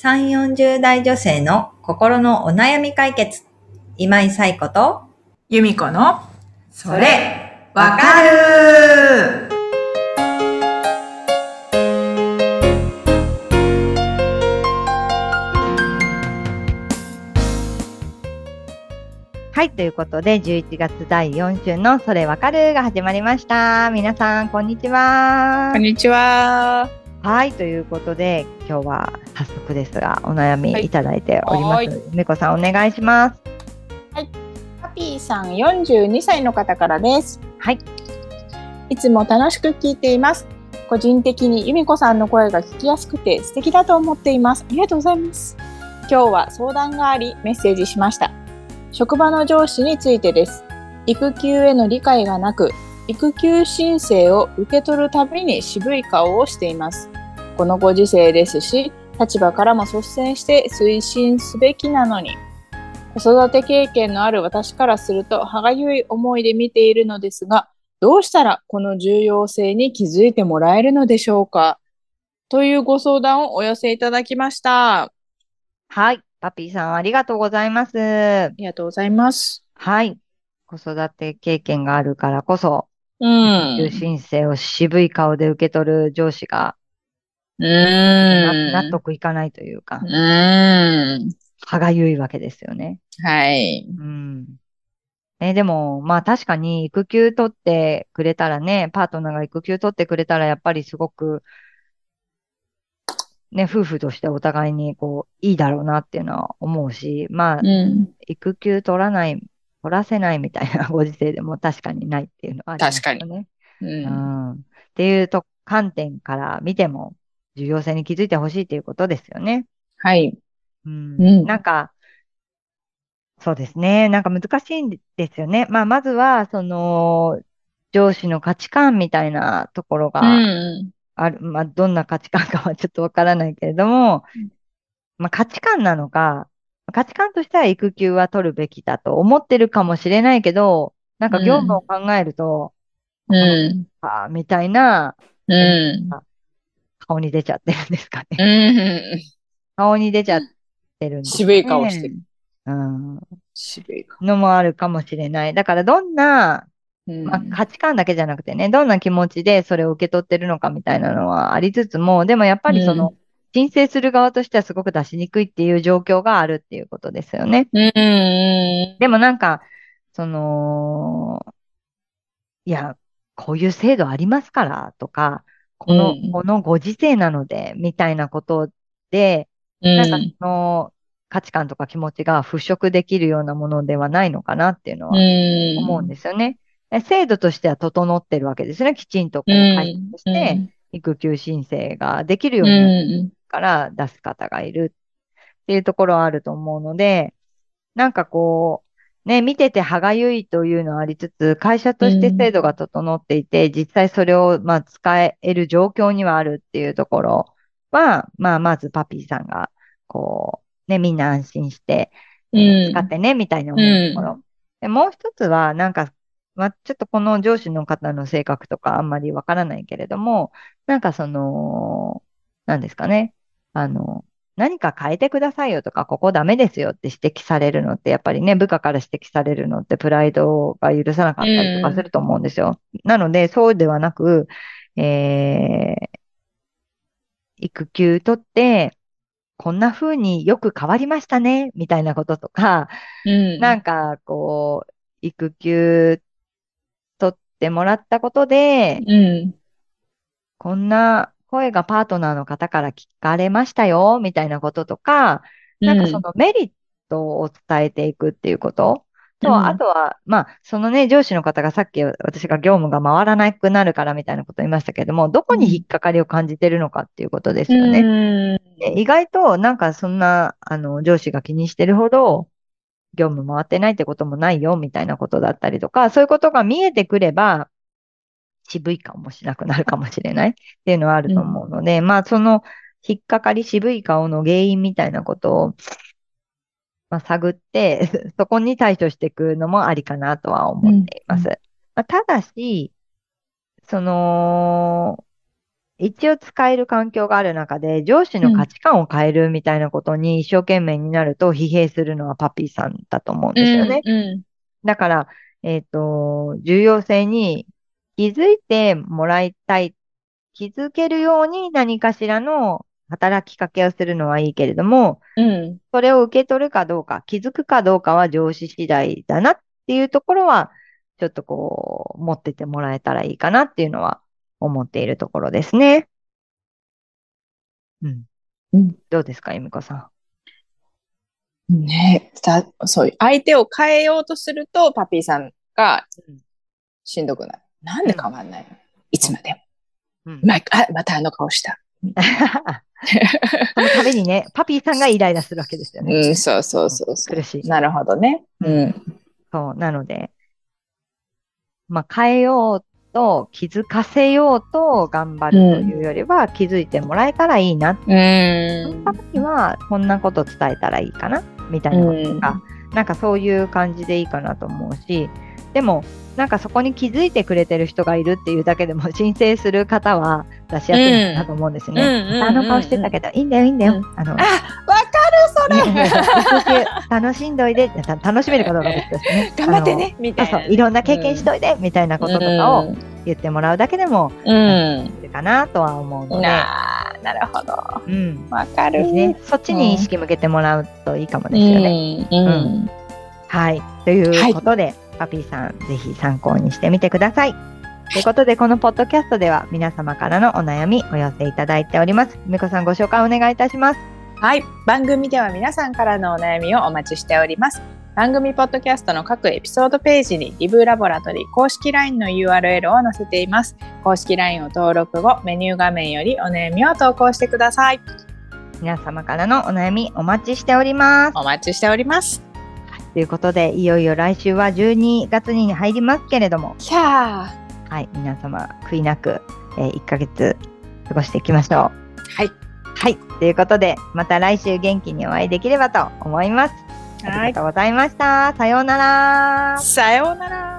3、40代女性の心のお悩み解決。今井冴子と、由美子の、それ、わかるはい、ということで、11月第4週のそれわかるが始まりました。皆さん、こんにちはこん。にちは。はい、ということで、今日は早速ですが、お悩みはいいただいておりまはいす。めこさん、お願いします。ハピーさん42歳の方からです。はい。いつも楽しく聞いています。個人的に由美子さんの声が聞きやすくて素敵だと思っています。ありがとうございます。今日は相談がありメッセージしました。職場の上司についてです。育休への理解がなく、育休申請を受け取るたびに渋い顔をしています。このご時世ですし、立場からも率先して推進すべきなのに、子育て経験のある私からすると歯がゆい思いで見ているのですが、どうしたらこの重要性に気づいてもらえるのでしょうか？というご相談をお寄せいただきました。あはい、パピーさん、ありがとうございます。りがとうございます。はい。子育て経験があるからこそ、うん。申請を渋い顔で受け取る上司が、うな納ん。得いかないというかう、ん。歯がゆいわけですよね。はい。うん。え、でも、まあ確かに育休取ってくれたらね、パートナーが育休取ってくれたらやっぱりすごく、ね、夫婦としてお互いにこう、いいだろうなっていうのは思うし、まあ、うん。育休取らない、取らせないみたいな ご時世でも確かにないっていうのはありますよね。う。うんん。っていうと、観点から見ても、重要性に気づいてほしいということですよね。はい。うん。うんなんか、そうですね。なんか難しいんですよね。まあ、まずは、その、上司の価値観みたいなところうがん。ある。まあ、どんな価値観かはちょっとわからないけれどもうん、まあ、価値観なのか、価値観としては育休は取るべきだと思ってるかもしれないけど、なんか業務を考えると、うん。あーみたいなうん。顔に出ちゃってるんですかね。うん。顔に出ちゃってるんです渋い顔してる。うん。渋い顔。のもあるかもしれない。だからどんな、うんまあ、価値観だけじゃなくてね、どんな気持ちでそれを受け取ってるのかみたいなのはありつつも、でもやっぱりその、申請する側としてはすごく出しにくいっていう状況があるっていうことですよね。うん。でもなんか、その、いや、こういう制度ありますからとか、この、うんこのご時世なので、みたいなことで、なんかその価値観とか気持ちが払拭できるようなものではないのかなっていうのは思うんですよね。え制度としては整ってるわけですね。きちんとこう会社として育休申請ができるように。から出す方がいるっていうところはあると思うので、なんかこう、ね、見てて歯がゆいというのはありつつ、会社として制度が整っていて、実際それをまあ使える状況にはあるっていうところは、まあまずパピーさんが、こう、ね、みんな安心して、使ってね、みたいに思うところ。でもう一つは、なんか、まあ、ちょっとこの上司の方の性格とかあんまりわからないけれども、なんかその、なんですかね。あの、何か変えてくださいよとか、ここダメですよって指摘されるのって、やっぱりね、部下から指摘されるのって、プライドが許さなかったりとかすると思うんですよ。なので、そうではなく、えー、育休取って、こんな風によく変わりましたね、みたいなこととか、うん。なんか、こう、育休取ってもらったことで、うん。こんな声がパートナーの方から聞かれましたよ、みたいなこととか、なんかそのメリットを伝えていくっていうこと？と、うんあとは、まあ、そのね、上司の方がさっき私が業務が回らなくなるからみたいなことを言いましたけども、どこに引っかかりを感じてるのかっていうことですよね。ね。で意外となんかそんな、あの、上司が気にしてるほど、業務回ってないってこともないよ、みたいなことだったりとか、そういうことが見えてくれば、渋い顔もしなくなるかもしれない。っていうのはあると思うので、まあ、その、引っかかり渋い顔の原因みたいなことを、まあ、探って、そこに対処していくのもありかなとは思っています。うんまあ、ただし、その、一応使える環境がある中で、上司の価値観を変えるみたいなことに一生懸命になると疲弊するのはパピーさんだと思うんですよね。うんうん。だから、えっ、と、重要性に気づいてもらいたい、気づけるように何かしらの働きかけをするのはいいけれども、うん。それを受け取るかどうか、気づくかどうかは上司次第だなっていうところは、ちょっとこう、持っててもらえたらいいかなっていうのは思っているところですね。うん。うんどうですか、ゆみこさねさ、そういう、相手を変えようとすると、パピーさんがうんしんどくなる。なんで変わんないの？いつまでも。ん。うん。まあ、またあの顔した。その度にね、パピーさんがイライラするわけですよね。うん、そうそうそうそう。苦しい。なるほどね。うん。そう、なので、まあ、変えようと、気づかせようと頑張るというよりは、気づいてもらえたらいいな。うそんの。ためには、こんなこと伝えたらいいかな、みたいなこととか、なんかそういう感じでいいかなと思うし、でも、なんかそこに気づいてくれてる人がいるっていうだけでも 申請する方は出しやすいなと思うんですよね。あの顔してたけど、いいんだよ、いいんだよ。うんあの、あ、わかる、それ。楽しんどいで、た楽しめるかどうか別ですね。頑張ってね、みたいな。いろんな経験しといて、みたいなこととかを言ってもらうだけでもうん。いるかなとは思うので、なあ、なるほど。うん。わかる。ね、そっちに意識向けてもらうといいかもですよね。うん。うん。はい。ということで、パピーさん、ぜひ参考にしてみてください。ということで、このポッドキャストでは皆様からのお悩みお寄せいただいております。みこさんご紹介お願いいたします。はい。番組では皆さんからのお悩みをお待ちしております。番組ポッドキャストの各エピソードページにリブラボラトリー公式 LINE の URL を載せています。公式 LINE を登録後、メニュー画面よりお悩みを投稿してください。皆様からのお悩みお待ちしております。お待ちしております。ということで、いよいよ来週は12月に入りますけれども、ひゃー。はい、皆様悔いなく、え1ヶ月過ごしていきましょう。はい。はい。ということで、また来週元気にお会いできればと思います。ありがとうございました。さようなら。さようなら。